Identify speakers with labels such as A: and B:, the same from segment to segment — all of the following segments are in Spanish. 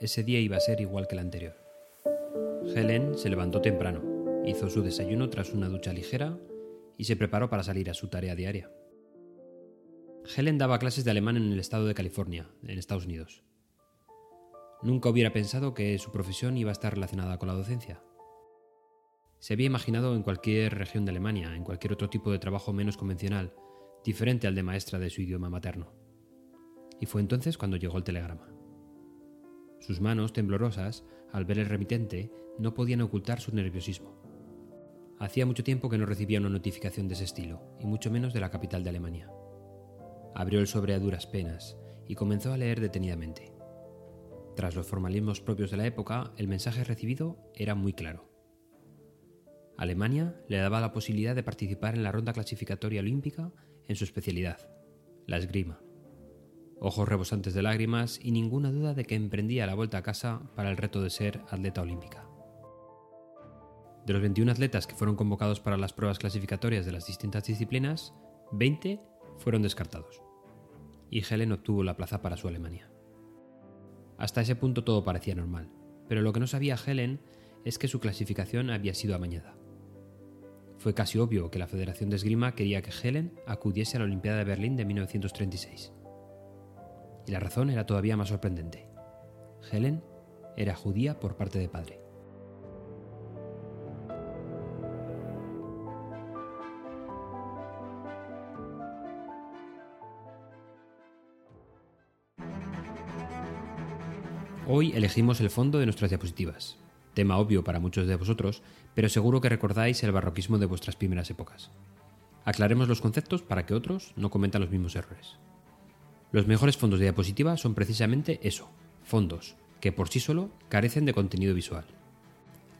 A: ese día iba a ser igual que el anterior. Helen se levantó temprano, hizo su desayuno tras una ducha ligera y se preparó para salir a su tarea diaria. Helen daba clases de alemán en el estado de California, en Estados Unidos. Nunca hubiera pensado que su profesión iba a estar relacionada con la docencia. Se había imaginado en cualquier región de Alemania, en cualquier otro tipo de trabajo menos convencional, diferente al de maestra de su idioma materno. Y fue entonces cuando llegó el telegrama. Sus manos, temblorosas, al ver el remitente, no podían ocultar su nerviosismo. Hacía mucho tiempo que no recibía una notificación de ese estilo, y mucho menos de la capital de Alemania. Abrió el sobre a duras penas y comenzó a leer detenidamente. Tras los formalismos propios de la época, el mensaje recibido era muy claro. Alemania le daba la posibilidad de participar en la ronda clasificatoria olímpica en su especialidad, la esgrima. Ojos rebosantes de lágrimas y ninguna duda de que emprendía la vuelta a casa para el reto de ser atleta olímpica. De los 21 atletas que fueron convocados para las pruebas clasificatorias de las distintas disciplinas, 20 fueron descartados. Y Helen obtuvo la plaza para su Alemania. Hasta ese punto todo parecía normal, pero lo que no sabía Helen es que su clasificación había sido amañada. Fue casi obvio que la Federación de Esgrima quería que Helen acudiese a la Olimpiada de Berlín de 1936. Y la razón era todavía más sorprendente. Helen era judía por parte de padre. Hoy elegimos el fondo de nuestras diapositivas, tema obvio para muchos de vosotros, pero seguro que recordáis el barroquismo de vuestras primeras épocas. Aclaremos los conceptos para que otros no cometan los mismos errores. Los mejores fondos de diapositiva son precisamente eso, fondos, que por sí solo carecen de contenido visual.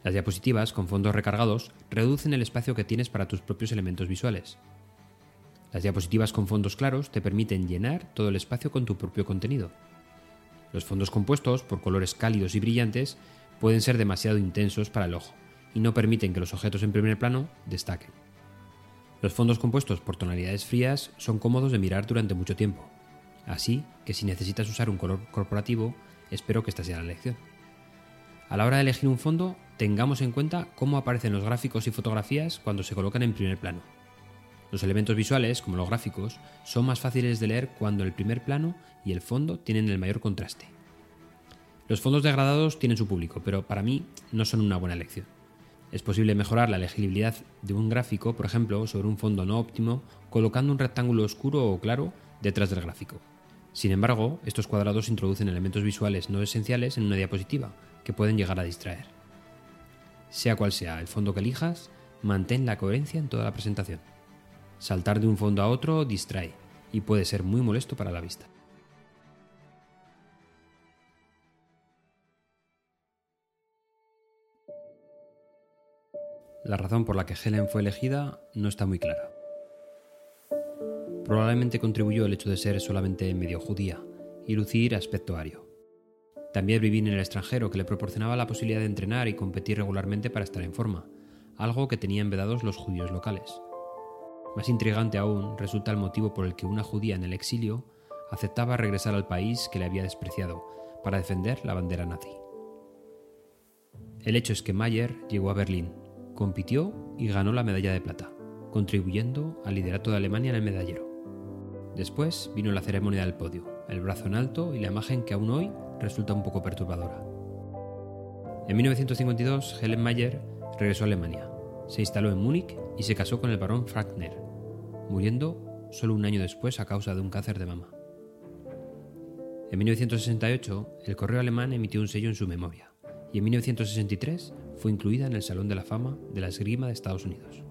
A: Las diapositivas con fondos recargados reducen el espacio que tienes para tus propios elementos visuales. Las diapositivas con fondos claros te permiten llenar todo el espacio con tu propio contenido. Los fondos compuestos por colores cálidos y brillantes pueden ser demasiado intensos para el ojo y no permiten que los objetos en primer plano destaquen. Los fondos compuestos por tonalidades frías son cómodos de mirar durante mucho tiempo, así que si necesitas usar un color corporativo, espero que esta sea la elección. A la hora de elegir un fondo, tengamos en cuenta cómo aparecen los gráficos y fotografías cuando se colocan en primer plano. Los elementos visuales, como los gráficos, son más fáciles de leer cuando el primer plano y el fondo tienen el mayor contraste. Los fondos degradados tienen su público, pero para mí no son una buena elección. Es posible mejorar la legibilidad de un gráfico, por ejemplo, sobre un fondo no óptimo, colocando un rectángulo oscuro o claro detrás del gráfico. Sin embargo, estos cuadrados introducen elementos visuales no esenciales en una diapositiva, que pueden llegar a distraer. Sea cual sea el fondo que elijas, mantén la coherencia en toda la presentación. Saltar de un fondo a otro distrae y puede ser muy molesto para la vista. La razón por la que Helen fue elegida no está muy clara. Probablemente contribuyó el hecho de ser solamente medio judía y lucir aspecto ario. También vivir en el extranjero que le proporcionaba la posibilidad de entrenar y competir regularmente para estar en forma, algo que tenían vedados los judíos locales. Más intrigante aún resulta el motivo por el que una judía en el exilio aceptaba regresar al país que le había despreciado para defender la bandera nazi. El hecho es que Mayer llegó a Berlín compitió y ganó la medalla de plata, contribuyendo al liderato de Alemania en el medallero. Después vino la ceremonia del podio, el brazo en alto y la imagen que aún hoy resulta un poco perturbadora. En 1952, Helen Mayer regresó a Alemania, se instaló en Múnich y se casó con el barón Frankner, muriendo solo un año después a causa de un cáncer de mama. En 1968, el correo alemán emitió un sello en su memoria, y en 1963 fue incluida en el Salón de la Fama de la Esgrima de Estados Unidos.